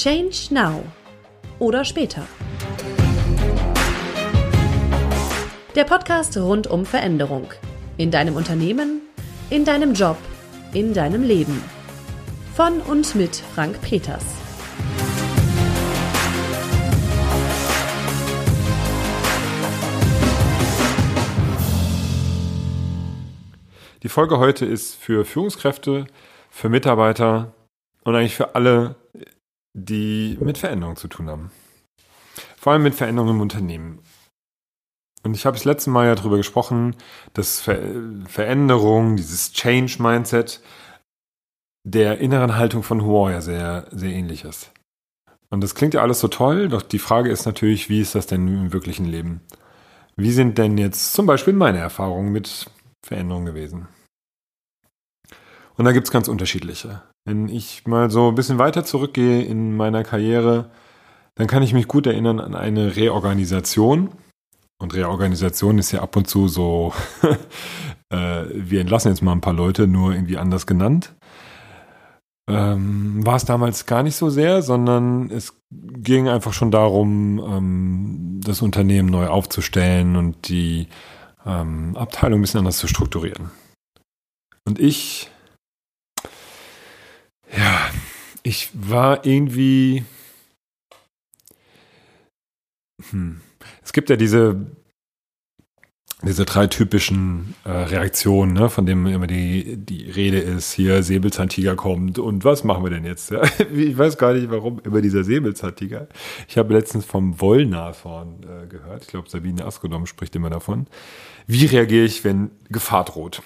Change Now oder später. Der Podcast rund um Veränderung. In deinem Unternehmen, in deinem Job, in deinem Leben. Von und mit Frank Peters. Die Folge heute ist für Führungskräfte, für Mitarbeiter und eigentlich für alle, die mit Veränderungen zu tun haben. Vor allem mit Veränderungen im Unternehmen. Und ich habe das letzte Mal ja darüber gesprochen, dass Ver Veränderung, dieses Change-Mindset der inneren Haltung von ja sehr, sehr ähnlich ist. Und das klingt ja alles so toll, doch die Frage ist natürlich, wie ist das denn im wirklichen Leben? Wie sind denn jetzt zum Beispiel meine Erfahrungen mit Veränderungen gewesen? Und da gibt es ganz unterschiedliche. Wenn ich mal so ein bisschen weiter zurückgehe in meiner Karriere, dann kann ich mich gut erinnern an eine Reorganisation. Und Reorganisation ist ja ab und zu so, äh, wir entlassen jetzt mal ein paar Leute, nur irgendwie anders genannt. Ähm, war es damals gar nicht so sehr, sondern es ging einfach schon darum, ähm, das Unternehmen neu aufzustellen und die ähm, Abteilung ein bisschen anders zu strukturieren. Und ich ja, ich war irgendwie. Hm. Es gibt ja diese, diese drei typischen äh, Reaktionen, ne, von denen immer die, die Rede ist, hier Säbelzahntiger kommt und was machen wir denn jetzt? Ja? Ich weiß gar nicht, warum immer dieser Säbelzahntiger. Ich habe letztens vom Wollnashorn äh, gehört. Ich glaube, Sabine Askodom spricht immer davon. Wie reagiere ich, wenn Gefahr droht?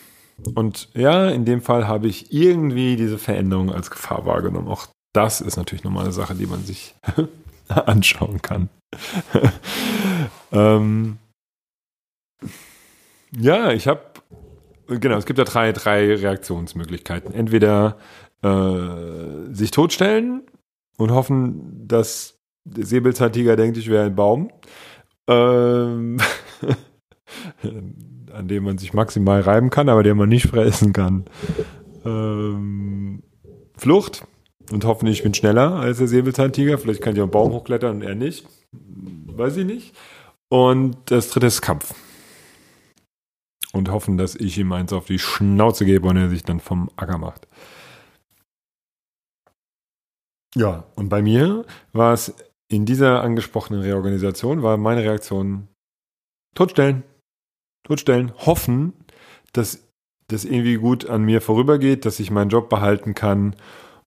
Und ja, in dem Fall habe ich irgendwie diese Veränderung als Gefahr wahrgenommen. Auch das ist natürlich nochmal eine Sache, die man sich anschauen kann. ähm, ja, ich habe, genau, es gibt ja drei, drei Reaktionsmöglichkeiten. Entweder äh, sich totstellen und hoffen, dass der Säbelzahntiger denkt, ich wäre ein Baum. Ähm, an dem man sich maximal reiben kann, aber den man nicht fressen kann. Ähm, Flucht und hoffentlich ich bin schneller als der Säbelzahntiger. Vielleicht kann ich auf einen Baum hochklettern und er nicht. Weiß ich nicht. Und das dritte ist Kampf. Und hoffen, dass ich ihm eins auf die Schnauze gebe und er sich dann vom Acker macht. Ja, und bei mir war es in dieser angesprochenen Reorganisation, war meine Reaktion totstellen totstellen, hoffen, dass das irgendwie gut an mir vorübergeht, dass ich meinen Job behalten kann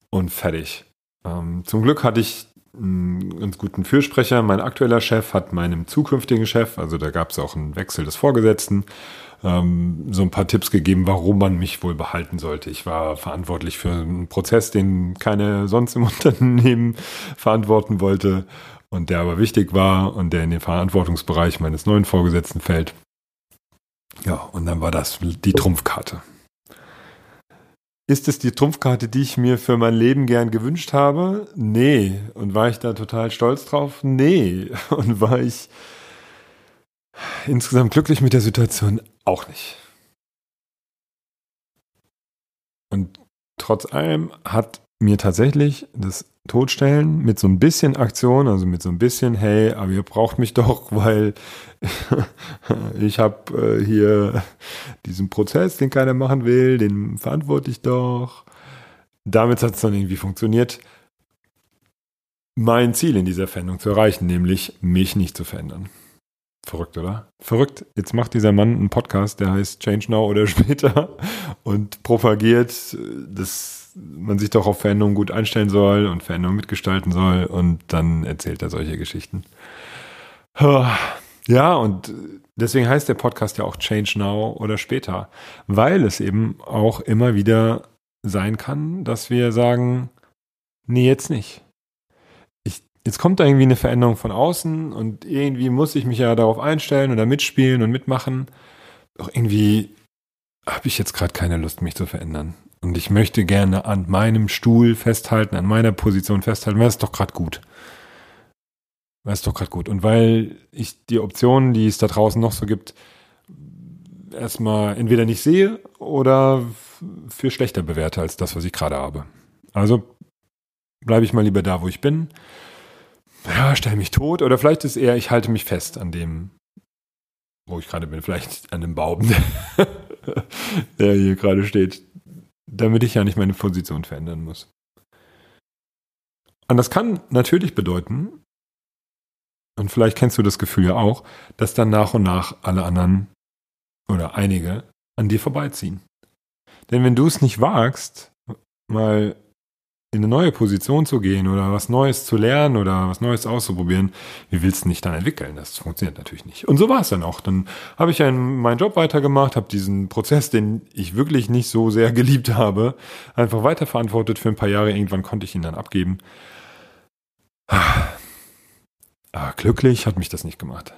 und fertig. Ähm, zum Glück hatte ich einen ganz guten Fürsprecher. Mein aktueller Chef hat meinem zukünftigen Chef, also da gab es auch einen Wechsel des Vorgesetzten, ähm, so ein paar Tipps gegeben, warum man mich wohl behalten sollte. Ich war verantwortlich für einen Prozess, den keiner sonst im Unternehmen verantworten wollte und der aber wichtig war und der in den Verantwortungsbereich meines neuen Vorgesetzten fällt. Ja, und dann war das die Trumpfkarte. Ist es die Trumpfkarte, die ich mir für mein Leben gern gewünscht habe? Nee. Und war ich da total stolz drauf? Nee. Und war ich insgesamt glücklich mit der Situation? Auch nicht. Und trotz allem hat mir tatsächlich das Totstellen mit so ein bisschen Aktion, also mit so ein bisschen, hey, aber ihr braucht mich doch, weil ich habe äh, hier diesen Prozess, den keiner machen will, den verantworte ich doch. Damit hat es dann irgendwie funktioniert, mein Ziel in dieser Veränderung zu erreichen, nämlich mich nicht zu verändern. Verrückt, oder? Verrückt. Jetzt macht dieser Mann einen Podcast, der heißt Change Now oder später und propagiert, dass man sich doch auf Veränderungen gut einstellen soll und Veränderungen mitgestalten soll und dann erzählt er solche Geschichten. Ja, und deswegen heißt der Podcast ja auch Change Now oder später, weil es eben auch immer wieder sein kann, dass wir sagen, nee, jetzt nicht jetzt kommt da irgendwie eine Veränderung von außen und irgendwie muss ich mich ja darauf einstellen oder mitspielen und mitmachen. Doch irgendwie habe ich jetzt gerade keine Lust, mich zu verändern. Und ich möchte gerne an meinem Stuhl festhalten, an meiner Position festhalten, weil es doch gerade gut. Weil es doch gerade gut. Und weil ich die Optionen, die es da draußen noch so gibt, erstmal entweder nicht sehe oder für schlechter bewerte als das, was ich gerade habe. Also bleibe ich mal lieber da, wo ich bin. Ja, stelle mich tot. Oder vielleicht ist eher, ich halte mich fest an dem, wo ich gerade bin. Vielleicht an dem Baum, der hier gerade steht. Damit ich ja nicht meine Position verändern muss. Und das kann natürlich bedeuten, und vielleicht kennst du das Gefühl ja auch, dass dann nach und nach alle anderen oder einige an dir vorbeiziehen. Denn wenn du es nicht wagst, mal in eine neue Position zu gehen oder was Neues zu lernen oder was Neues auszuprobieren, wie willst du dich dann entwickeln? Das funktioniert natürlich nicht. Und so war es dann auch. Dann habe ich einen, meinen Job weitergemacht, habe diesen Prozess, den ich wirklich nicht so sehr geliebt habe, einfach weiterverantwortet für ein paar Jahre. Irgendwann konnte ich ihn dann abgeben. Aber glücklich hat mich das nicht gemacht.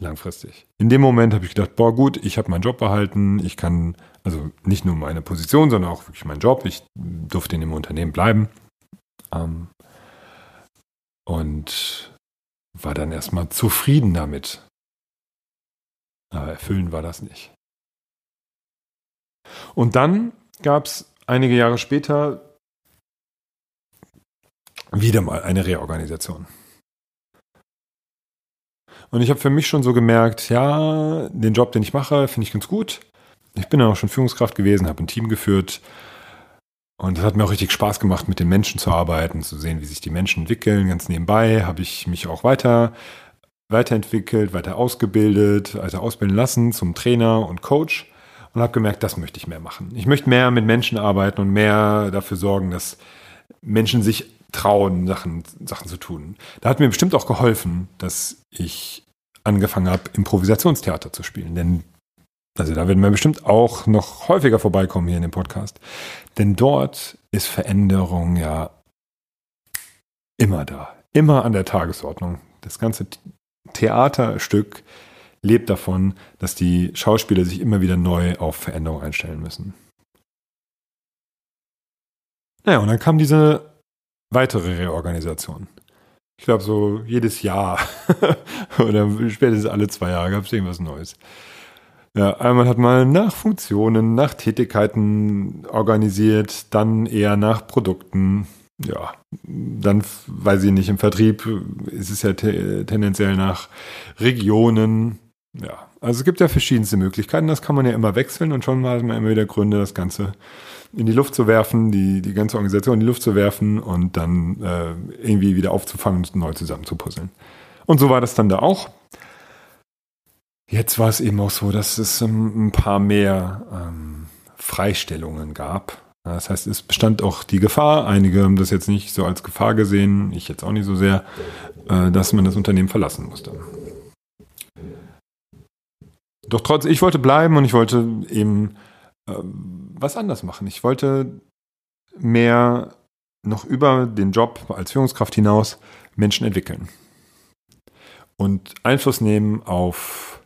Langfristig. In dem Moment habe ich gedacht, boah gut, ich habe meinen Job behalten, ich kann, also nicht nur meine Position, sondern auch wirklich meinen Job. Ich durfte in dem Unternehmen bleiben. Ähm, und war dann erstmal zufrieden damit. Aber erfüllen war das nicht. Und dann gab es einige Jahre später wieder mal eine Reorganisation. Und ich habe für mich schon so gemerkt, ja, den Job, den ich mache, finde ich ganz gut. Ich bin ja auch schon Führungskraft gewesen, habe ein Team geführt. Und es hat mir auch richtig Spaß gemacht, mit den Menschen zu arbeiten, zu sehen, wie sich die Menschen entwickeln. Ganz nebenbei habe ich mich auch weiter weiterentwickelt, weiter ausgebildet, weiter ausbilden lassen zum Trainer und Coach und habe gemerkt, das möchte ich mehr machen. Ich möchte mehr mit Menschen arbeiten und mehr dafür sorgen, dass Menschen sich trauen, Sachen, Sachen zu tun. Da hat mir bestimmt auch geholfen, dass ich angefangen habe, Improvisationstheater zu spielen. Denn, also da werden wir bestimmt auch noch häufiger vorbeikommen hier in dem Podcast. Denn dort ist Veränderung ja immer da, immer an der Tagesordnung. Das ganze Theaterstück lebt davon, dass die Schauspieler sich immer wieder neu auf Veränderung einstellen müssen. Naja, und dann kam diese weitere Reorganisation. Ich glaube, so jedes Jahr oder spätestens alle zwei Jahre gab es irgendwas Neues. Ja, einmal hat man nach Funktionen, nach Tätigkeiten organisiert, dann eher nach Produkten. Ja, dann, weiß ich nicht, im Vertrieb ist es ja tendenziell nach Regionen. Ja, also es gibt ja verschiedenste Möglichkeiten. Das kann man ja immer wechseln und schon man immer wieder Gründe, das Ganze in die Luft zu werfen, die, die ganze Organisation in die Luft zu werfen und dann äh, irgendwie wieder aufzufangen und neu zusammenzupuzzeln. Und so war das dann da auch. Jetzt war es eben auch so, dass es ähm, ein paar mehr ähm, Freistellungen gab. Das heißt, es bestand auch die Gefahr, einige haben das jetzt nicht so als Gefahr gesehen, ich jetzt auch nicht so sehr, äh, dass man das Unternehmen verlassen musste. Doch trotz, ich wollte bleiben und ich wollte eben ähm, was anders machen. Ich wollte mehr noch über den Job als Führungskraft hinaus Menschen entwickeln und Einfluss nehmen auf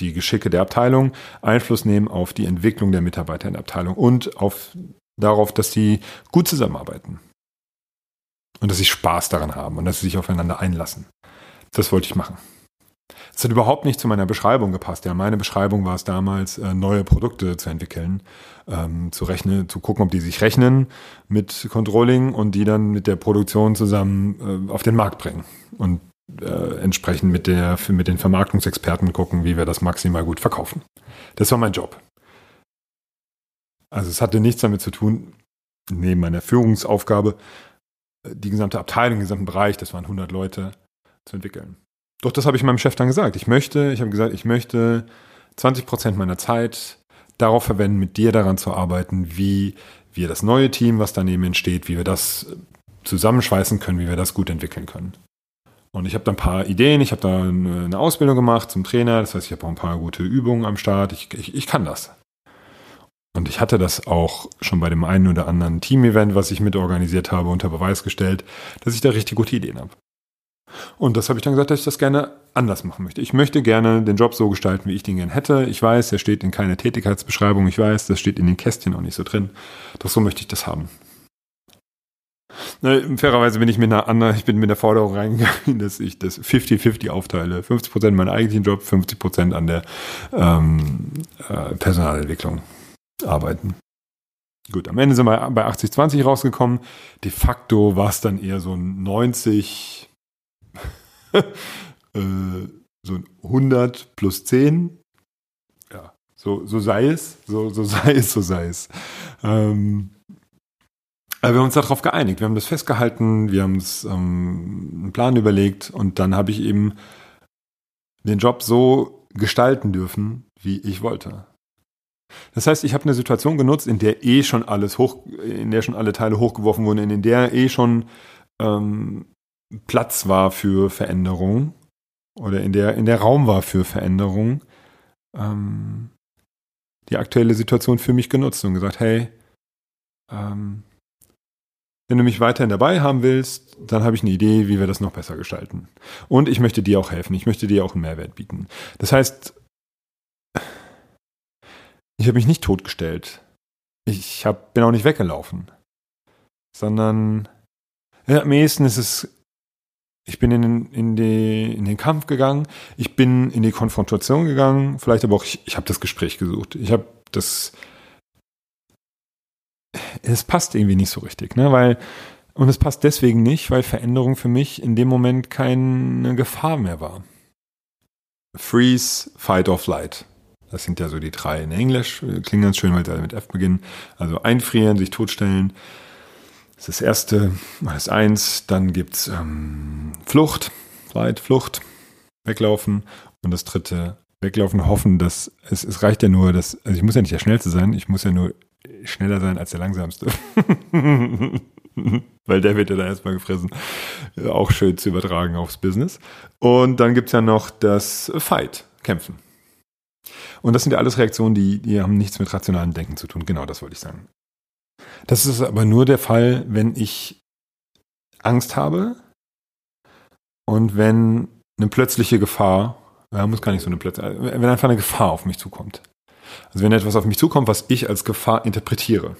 die Geschicke der Abteilung, Einfluss nehmen auf die Entwicklung der Mitarbeiter in der Abteilung und auf, darauf, dass sie gut zusammenarbeiten und dass sie Spaß daran haben und dass sie sich aufeinander einlassen. Das wollte ich machen. Es hat überhaupt nicht zu meiner Beschreibung gepasst. Ja, meine Beschreibung war es damals, äh, neue Produkte zu entwickeln, ähm, zu rechnen, zu gucken, ob die sich rechnen mit Controlling und die dann mit der Produktion zusammen äh, auf den Markt bringen und äh, entsprechend mit der mit den Vermarktungsexperten gucken, wie wir das maximal gut verkaufen. Das war mein Job. Also es hatte nichts damit zu tun, neben meiner Führungsaufgabe, äh, die gesamte Abteilung, den gesamten Bereich, das waren 100 Leute, zu entwickeln. Doch das habe ich meinem Chef dann gesagt. Ich möchte, ich habe gesagt, ich möchte 20 Prozent meiner Zeit darauf verwenden, mit dir daran zu arbeiten, wie wir das neue Team, was daneben entsteht, wie wir das zusammenschweißen können, wie wir das gut entwickeln können. Und ich habe da ein paar Ideen, ich habe da eine Ausbildung gemacht zum Trainer, das heißt, ich habe auch ein paar gute Übungen am Start, ich, ich, ich kann das. Und ich hatte das auch schon bei dem einen oder anderen Team-Event, was ich mitorganisiert habe, unter Beweis gestellt, dass ich da richtig gute Ideen habe. Und das habe ich dann gesagt, dass ich das gerne anders machen möchte. Ich möchte gerne den Job so gestalten, wie ich den gerne hätte. Ich weiß, der steht in keiner Tätigkeitsbeschreibung. Ich weiß, das steht in den Kästchen auch nicht so drin. Doch so möchte ich das haben. Na, fairerweise bin ich mit einer anderen, ich bin mit der Forderung reingegangen, dass ich das 50-50 aufteile. 50 Prozent meinen eigentlichen Job, 50 Prozent an der ähm, äh, Personalentwicklung arbeiten. Gut, am Ende sind wir bei 80-20 rausgekommen. De facto war es dann eher so ein 90, äh, so ein 100 plus 10. Ja, so, so sei es, so, so sei es, so sei es. Ähm, wir haben uns darauf geeinigt, wir haben das festgehalten, wir haben uns ähm, einen Plan überlegt und dann habe ich eben den Job so gestalten dürfen, wie ich wollte. Das heißt, ich habe eine Situation genutzt, in der eh schon alles hoch, in der schon alle Teile hochgeworfen wurden, in der eh schon ähm, Platz war für Veränderung oder in der, in der Raum war für Veränderung, ähm, die aktuelle Situation für mich genutzt und gesagt, hey, ähm, wenn du mich weiterhin dabei haben willst, dann habe ich eine Idee, wie wir das noch besser gestalten. Und ich möchte dir auch helfen. Ich möchte dir auch einen Mehrwert bieten. Das heißt, ich habe mich nicht totgestellt. Ich hab, bin auch nicht weggelaufen. Sondern ja, am ehesten ist es, ich bin in den, in, die, in den Kampf gegangen, ich bin in die Konfrontation gegangen, vielleicht aber auch, ich, ich habe das Gespräch gesucht. Ich habe das, es passt irgendwie nicht so richtig, ne? Weil, und es passt deswegen nicht, weil Veränderung für mich in dem Moment keine Gefahr mehr war. Freeze, Fight or Flight. Das sind ja so die drei in Englisch. Klingt ganz schön, weil sie mit F beginnen. Also einfrieren, sich totstellen. Das ist das erste, das ist eins. Dann gibt's ähm, Flucht, Flight, Flucht, weglaufen. Und das dritte, weglaufen, hoffen, dass es, es reicht ja nur, dass, also ich muss ja nicht der Schnellste sein, ich muss ja nur schneller sein als der Langsamste. Weil der wird ja dann erstmal gefressen. Auch schön zu übertragen aufs Business. Und dann gibt's ja noch das Fight, Kämpfen. Und das sind ja alles Reaktionen, die, die haben nichts mit rationalem Denken zu tun. Genau das wollte ich sagen. Das ist aber nur der Fall, wenn ich Angst habe und wenn eine plötzliche Gefahr, ja, muss gar nicht so eine plötzliche, wenn einfach eine Gefahr auf mich zukommt. Also wenn etwas auf mich zukommt, was ich als Gefahr interpretiere.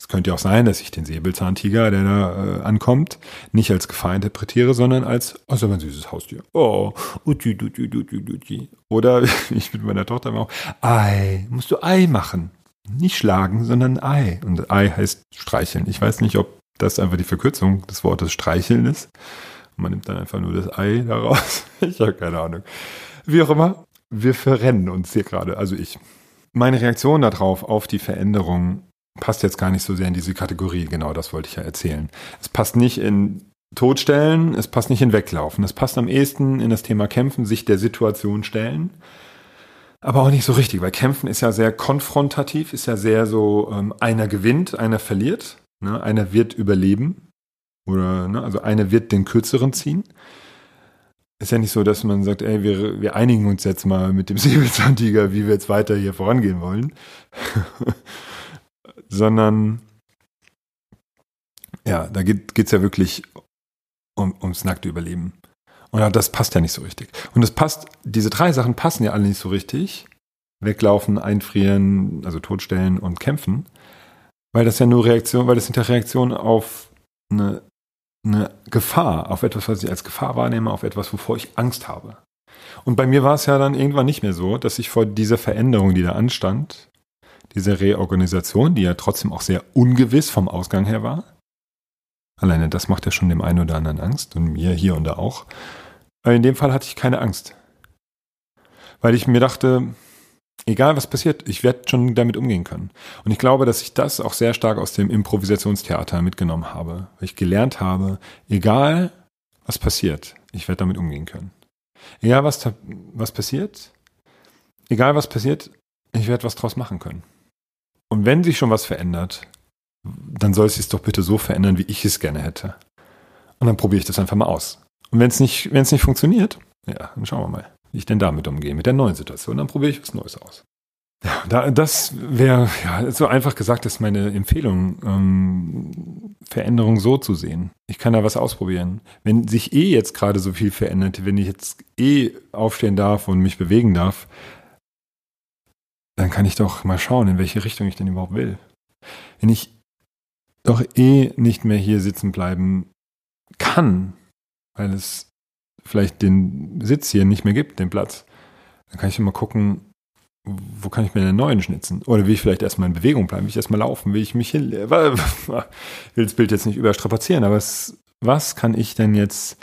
Es könnte ja auch sein, dass ich den Säbelzahntiger, der da äh, ankommt, nicht als Gefahr interpretiere, sondern als, oh, so ein süßes Haustier. Oh, uti, uti, uti, uti. Oder ich mit meiner Tochter auch, Ei, musst du Ei machen. Nicht schlagen, sondern Ei. Und Ei heißt streicheln. Ich weiß nicht, ob das einfach die Verkürzung des Wortes streicheln ist. Man nimmt dann einfach nur das Ei daraus. Ich habe keine Ahnung. Wie auch immer, wir verrennen uns hier gerade, also ich. Meine Reaktion darauf, auf die Veränderung, passt jetzt gar nicht so sehr in diese Kategorie. Genau das wollte ich ja erzählen. Es passt nicht in Todstellen, es passt nicht in Weglaufen. Es passt am ehesten in das Thema Kämpfen, sich der Situation stellen. Aber auch nicht so richtig, weil Kämpfen ist ja sehr konfrontativ, ist ja sehr so, ähm, einer gewinnt, einer verliert, ne? einer wird überleben. Oder, ne? also einer wird den kürzeren ziehen. Ist ja nicht so, dass man sagt, ey, wir, wir einigen uns jetzt mal mit dem Säbelzahntiger, wie wir jetzt weiter hier vorangehen wollen sondern ja, da geht es ja wirklich um, ums nackte Überleben. Und das passt ja nicht so richtig. Und es passt, diese drei Sachen passen ja alle nicht so richtig. Weglaufen, einfrieren, also totstellen und kämpfen. Weil das ja nur Reaktion, weil das sind ja Reaktionen auf eine, eine Gefahr, auf etwas, was ich als Gefahr wahrnehme, auf etwas, wovor ich Angst habe. Und bei mir war es ja dann irgendwann nicht mehr so, dass ich vor dieser Veränderung, die da anstand, diese Reorganisation, die ja trotzdem auch sehr ungewiss vom Ausgang her war. Alleine das macht ja schon dem einen oder anderen Angst und mir hier und da auch. Aber in dem Fall hatte ich keine Angst. Weil ich mir dachte, egal was passiert, ich werde schon damit umgehen können. Und ich glaube, dass ich das auch sehr stark aus dem Improvisationstheater mitgenommen habe. Weil ich gelernt habe, egal was passiert, ich werde damit umgehen können. Egal was, was passiert, egal was passiert, ich werde was draus machen können. Und wenn sich schon was verändert, dann soll es sich doch bitte so verändern, wie ich es gerne hätte. Und dann probiere ich das einfach mal aus. Und wenn es nicht, wenn es nicht funktioniert, ja, dann schauen wir mal, ich denn damit umgehe, mit der neuen Situation. Dann probiere ich was Neues aus. Ja, da, das wäre, ja, so einfach gesagt, ist meine Empfehlung, ähm, Veränderung so zu sehen. Ich kann da was ausprobieren. Wenn sich eh jetzt gerade so viel verändert, wenn ich jetzt eh aufstehen darf und mich bewegen darf, dann kann ich doch mal schauen, in welche Richtung ich denn überhaupt will. Wenn ich doch eh nicht mehr hier sitzen bleiben kann, weil es vielleicht den Sitz hier nicht mehr gibt, den Platz, dann kann ich immer gucken, wo kann ich mir einen neuen schnitzen? Oder will ich vielleicht erstmal in Bewegung bleiben? Will ich erstmal laufen? Will ich mich hin? Ich will das Bild jetzt nicht überstrapazieren, aber es, was kann ich denn jetzt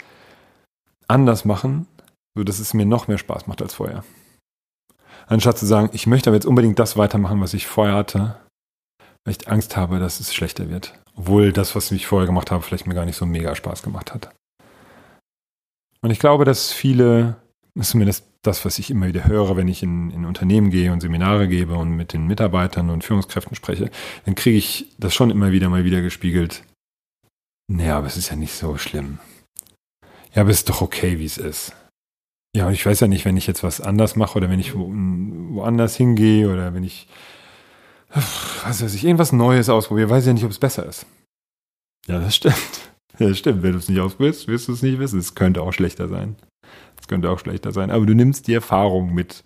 anders machen, sodass es mir noch mehr Spaß macht als vorher? Anstatt zu sagen, ich möchte aber jetzt unbedingt das weitermachen, was ich vorher hatte, weil ich Angst habe, dass es schlechter wird. Obwohl das, was ich vorher gemacht habe, vielleicht mir gar nicht so mega Spaß gemacht hat. Und ich glaube, dass viele, zumindest das, was ich immer wieder höre, wenn ich in, in Unternehmen gehe und Seminare gebe und mit den Mitarbeitern und Führungskräften spreche, dann kriege ich das schon immer wieder mal wieder gespiegelt. Naja, aber es ist ja nicht so schlimm. Ja, aber es ist doch okay, wie es ist. Ja, und ich weiß ja nicht, wenn ich jetzt was anders mache oder wenn ich wo, woanders hingehe oder wenn ich, was weiß ich, irgendwas Neues ausprobiere, weiß ich ja nicht, ob es besser ist. Ja, das stimmt. Ja, stimmt. Wenn du es nicht ausprobierst, wirst du es nicht wissen. Es könnte auch schlechter sein. Es könnte auch schlechter sein. Aber du nimmst die Erfahrung mit.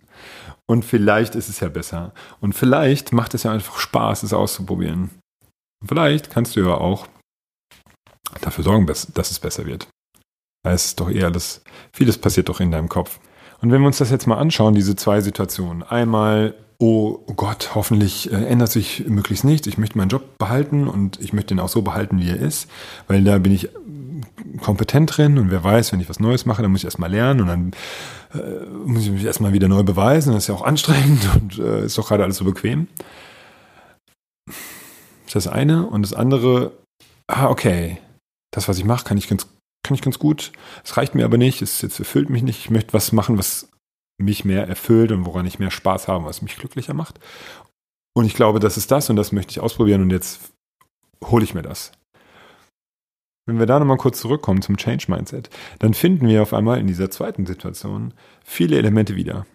Und vielleicht ist es ja besser. Und vielleicht macht es ja einfach Spaß, es auszuprobieren. Und vielleicht kannst du ja auch dafür sorgen, dass es besser wird. Es ist doch eher alles, vieles passiert doch in deinem Kopf. Und wenn wir uns das jetzt mal anschauen, diese zwei Situationen. Einmal, oh Gott, hoffentlich äh, ändert sich möglichst nichts. Ich möchte meinen Job behalten und ich möchte ihn auch so behalten, wie er ist, weil da bin ich kompetent drin und wer weiß, wenn ich was Neues mache, dann muss ich erstmal lernen und dann äh, muss ich mich erstmal wieder neu beweisen. Das ist ja auch anstrengend und äh, ist doch gerade alles so bequem. Das ist das eine. Und das andere, ah, okay, das, was ich mache, kann ich ganz kann ich ganz gut. Es reicht mir aber nicht, es, es erfüllt mich nicht. Ich möchte was machen, was mich mehr erfüllt und woran ich mehr Spaß habe, was mich glücklicher macht. Und ich glaube, das ist das und das möchte ich ausprobieren und jetzt hole ich mir das. Wenn wir da nochmal kurz zurückkommen zum Change Mindset, dann finden wir auf einmal in dieser zweiten Situation viele Elemente wieder.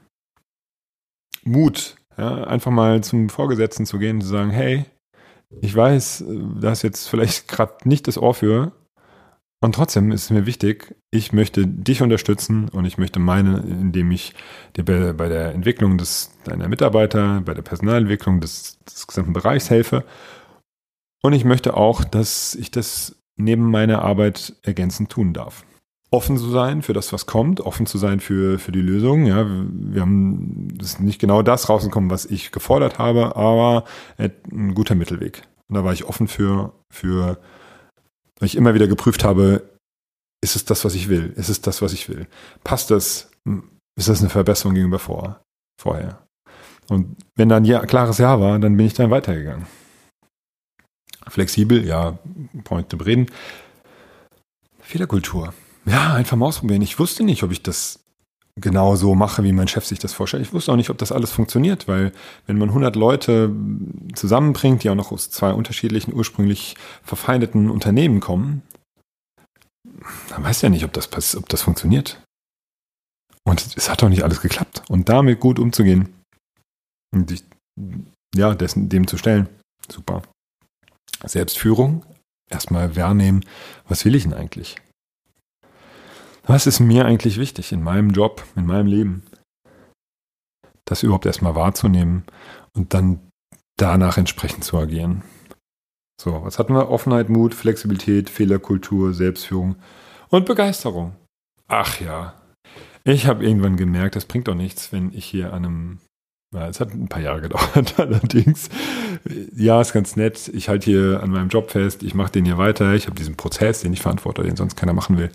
Mut, ja, einfach mal zum Vorgesetzten zu gehen und zu sagen, hey, ich weiß, da ist jetzt vielleicht gerade nicht das Ohr für, und trotzdem ist es mir wichtig, ich möchte dich unterstützen und ich möchte meine, indem ich dir bei, der Entwicklung des, deiner Mitarbeiter, bei der Personalentwicklung des, des gesamten Bereichs helfe. Und ich möchte auch, dass ich das neben meiner Arbeit ergänzend tun darf. Offen zu sein für das, was kommt, offen zu sein für, für die Lösung. Ja, wir haben das ist nicht genau das rausgekommen, was ich gefordert habe, aber ein guter Mittelweg. Und da war ich offen für, für weil ich immer wieder geprüft habe, ist es das, was ich will? Ist es das, was ich will? Passt das? Ist das eine Verbesserung gegenüber vor, vorher? Und wenn dann ja klares Ja war, dann bin ich dann weitergegangen. Flexibel, ja, Point to reden. Fehlerkultur. Ja, einfach mal ausprobieren. Ich wusste nicht, ob ich das genau so mache, wie mein Chef sich das vorstellt. Ich wusste auch nicht, ob das alles funktioniert, weil wenn man 100 Leute zusammenbringt, die auch noch aus zwei unterschiedlichen, ursprünglich verfeindeten Unternehmen kommen, dann weiß ja nicht, ob das, ob das funktioniert. Und es hat doch nicht alles geklappt. Und damit gut umzugehen und dich, ja, dessen, dem zu stellen, super. Selbstführung, erstmal wahrnehmen, was will ich denn eigentlich? Was ist mir eigentlich wichtig in meinem Job, in meinem Leben? Das überhaupt erstmal wahrzunehmen und dann danach entsprechend zu agieren. So, was hatten wir? Offenheit, Mut, Flexibilität, Fehlerkultur, Selbstführung und Begeisterung. Ach ja, ich habe irgendwann gemerkt, das bringt doch nichts, wenn ich hier an einem es hat ein paar Jahre gedauert, allerdings. Ja, ist ganz nett. Ich halte hier an meinem Job fest, ich mache den hier weiter, ich habe diesen Prozess, den ich verantworte, den sonst keiner machen will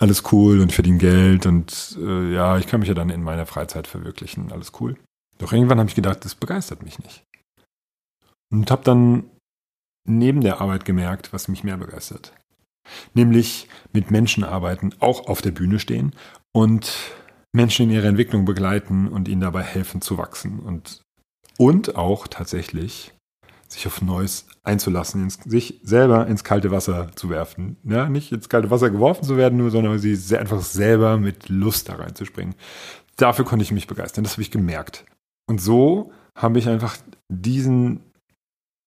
alles cool und verdiene Geld und äh, ja, ich kann mich ja dann in meiner Freizeit verwirklichen, alles cool. Doch irgendwann habe ich gedacht, das begeistert mich nicht. Und habe dann neben der Arbeit gemerkt, was mich mehr begeistert. Nämlich mit Menschen arbeiten, auch auf der Bühne stehen und Menschen in ihrer Entwicklung begleiten und ihnen dabei helfen zu wachsen und, und auch tatsächlich sich auf Neues einzulassen, ins, sich selber ins kalte Wasser zu werfen. Ja, nicht ins kalte Wasser geworfen zu werden, nur, sondern sie sehr, einfach selber mit Lust da reinzuspringen. Dafür konnte ich mich begeistern, das habe ich gemerkt. Und so habe ich einfach diesen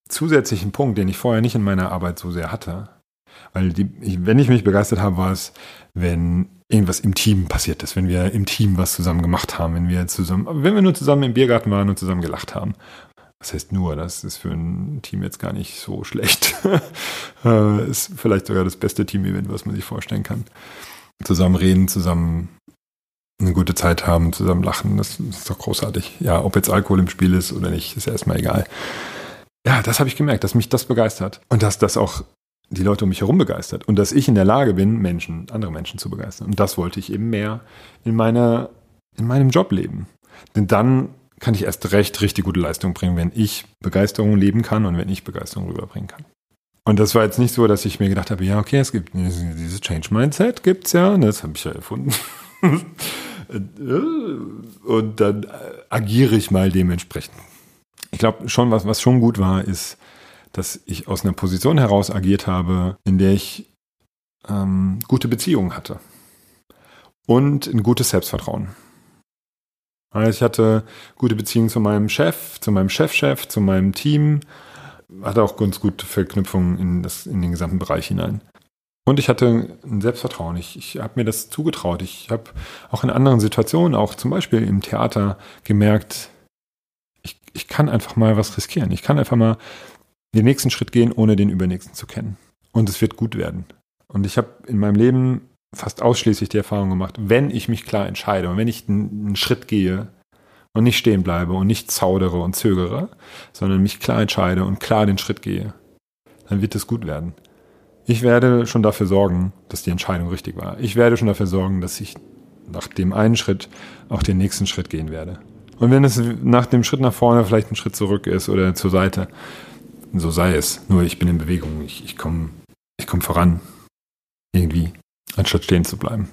zusätzlichen Punkt, den ich vorher nicht in meiner Arbeit so sehr hatte, weil die, wenn ich mich begeistert habe, war es, wenn irgendwas im Team passiert ist, wenn wir im Team was zusammen gemacht haben, wenn wir zusammen, wenn wir nur zusammen im Biergarten waren und zusammen gelacht haben was heißt nur, das ist für ein Team jetzt gar nicht so schlecht. Äh, ist vielleicht sogar das beste Team-Event, was man sich vorstellen kann. Zusammen reden, zusammen eine gute Zeit haben, zusammen lachen. Das ist doch großartig. Ja, ob jetzt Alkohol im Spiel ist oder nicht, ist erstmal egal. Ja, das habe ich gemerkt, dass mich das begeistert. Und dass das auch die Leute um mich herum begeistert. Und dass ich in der Lage bin, Menschen, andere Menschen zu begeistern. Und das wollte ich eben mehr in meiner, in meinem Job leben. Denn dann kann ich erst recht richtig gute Leistung bringen, wenn ich Begeisterung leben kann und wenn ich Begeisterung rüberbringen kann. Und das war jetzt nicht so, dass ich mir gedacht habe, ja, okay, es gibt dieses Change Mindset, gibt's ja, und das habe ich ja erfunden. und dann äh, agiere ich mal dementsprechend. Ich glaube schon, was, was schon gut war, ist, dass ich aus einer Position heraus agiert habe, in der ich ähm, gute Beziehungen hatte und ein gutes Selbstvertrauen. Also ich hatte gute Beziehungen zu meinem Chef, zu meinem Chefchef, zu meinem Team, hatte auch ganz gute Verknüpfungen in, das, in den gesamten Bereich hinein. Und ich hatte ein Selbstvertrauen. Ich, ich habe mir das zugetraut. Ich habe auch in anderen Situationen, auch zum Beispiel im Theater, gemerkt, ich, ich kann einfach mal was riskieren. Ich kann einfach mal den nächsten Schritt gehen, ohne den übernächsten zu kennen. Und es wird gut werden. Und ich habe in meinem Leben fast ausschließlich die Erfahrung gemacht, wenn ich mich klar entscheide und wenn ich einen Schritt gehe und nicht stehen bleibe und nicht zaudere und zögere, sondern mich klar entscheide und klar den Schritt gehe, dann wird es gut werden. Ich werde schon dafür sorgen, dass die Entscheidung richtig war. Ich werde schon dafür sorgen, dass ich nach dem einen Schritt auch den nächsten Schritt gehen werde. Und wenn es nach dem Schritt nach vorne vielleicht ein Schritt zurück ist oder zur Seite, so sei es. Nur ich bin in Bewegung. Ich, ich komme ich komm voran. Irgendwie. Anstatt stehen zu bleiben.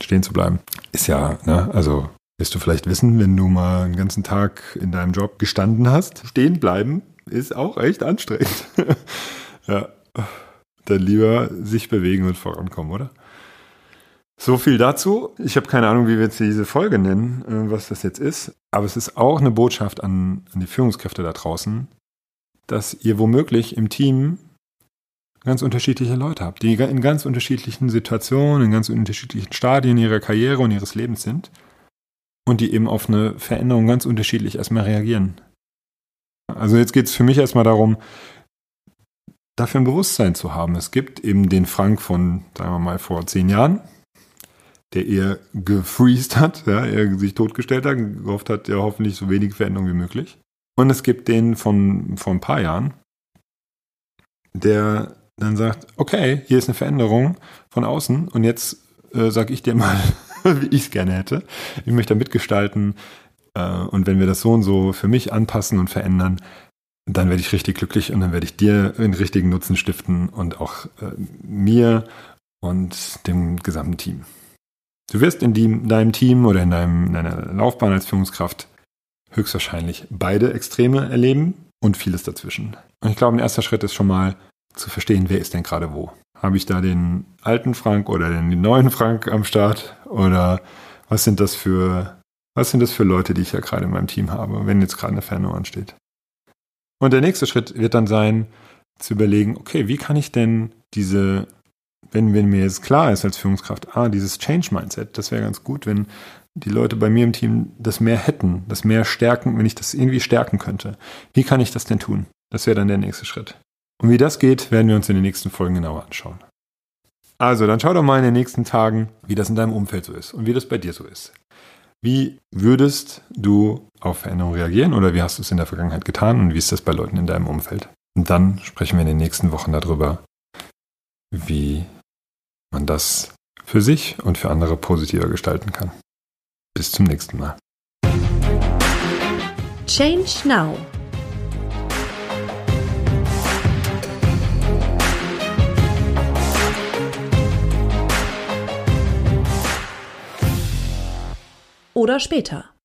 Stehen zu bleiben. Ist ja, ne, also wirst du vielleicht wissen, wenn du mal einen ganzen Tag in deinem Job gestanden hast. Stehen bleiben ist auch echt anstrengend. ja dann lieber sich bewegen und vorankommen, oder? So viel dazu. Ich habe keine Ahnung, wie wir jetzt diese Folge nennen, äh, was das jetzt ist. Aber es ist auch eine Botschaft an, an die Führungskräfte da draußen, dass ihr womöglich im Team ganz unterschiedliche Leute habt, die in ganz unterschiedlichen Situationen, in ganz unterschiedlichen Stadien ihrer Karriere und ihres Lebens sind und die eben auf eine Veränderung ganz unterschiedlich erstmal reagieren. Also jetzt geht es für mich erstmal darum, dafür ein Bewusstsein zu haben. Es gibt eben den Frank von, sagen wir mal, vor zehn Jahren, der eher gefreezed hat, ja, er sich totgestellt hat, gehofft hat, ja hoffentlich so wenig Veränderung wie möglich. Und es gibt den von vor ein paar Jahren, der dann sagt, okay, hier ist eine Veränderung von außen und jetzt äh, sage ich dir mal, wie ich es gerne hätte. Ich möchte da mitgestalten äh, und wenn wir das so und so für mich anpassen und verändern, dann werde ich richtig glücklich und dann werde ich dir den richtigen Nutzen stiften und auch äh, mir und dem gesamten Team. Du wirst in, die, in deinem Team oder in, deinem, in deiner Laufbahn als Führungskraft höchstwahrscheinlich beide Extreme erleben und vieles dazwischen. Und ich glaube, ein erster Schritt ist schon mal zu verstehen, wer ist denn gerade wo. Habe ich da den alten Frank oder den neuen Frank am Start? Oder was sind das für, was sind das für Leute, die ich ja gerade in meinem Team habe, wenn jetzt gerade eine Veränderung ansteht? Und der nächste Schritt wird dann sein, zu überlegen, okay, wie kann ich denn diese, wenn, wenn mir jetzt klar ist als Führungskraft, ah, dieses Change-Mindset, das wäre ganz gut, wenn die Leute bei mir im Team das mehr hätten, das mehr stärken, wenn ich das irgendwie stärken könnte. Wie kann ich das denn tun? Das wäre dann der nächste Schritt. Und wie das geht, werden wir uns in den nächsten Folgen genauer anschauen. Also, dann schau doch mal in den nächsten Tagen, wie das in deinem Umfeld so ist und wie das bei dir so ist. Wie würdest du auf Veränderungen reagieren oder wie hast du es in der Vergangenheit getan und wie ist das bei Leuten in deinem Umfeld? Und dann sprechen wir in den nächsten Wochen darüber, wie man das für sich und für andere positiver gestalten kann. Bis zum nächsten Mal. Change Now. Oder später.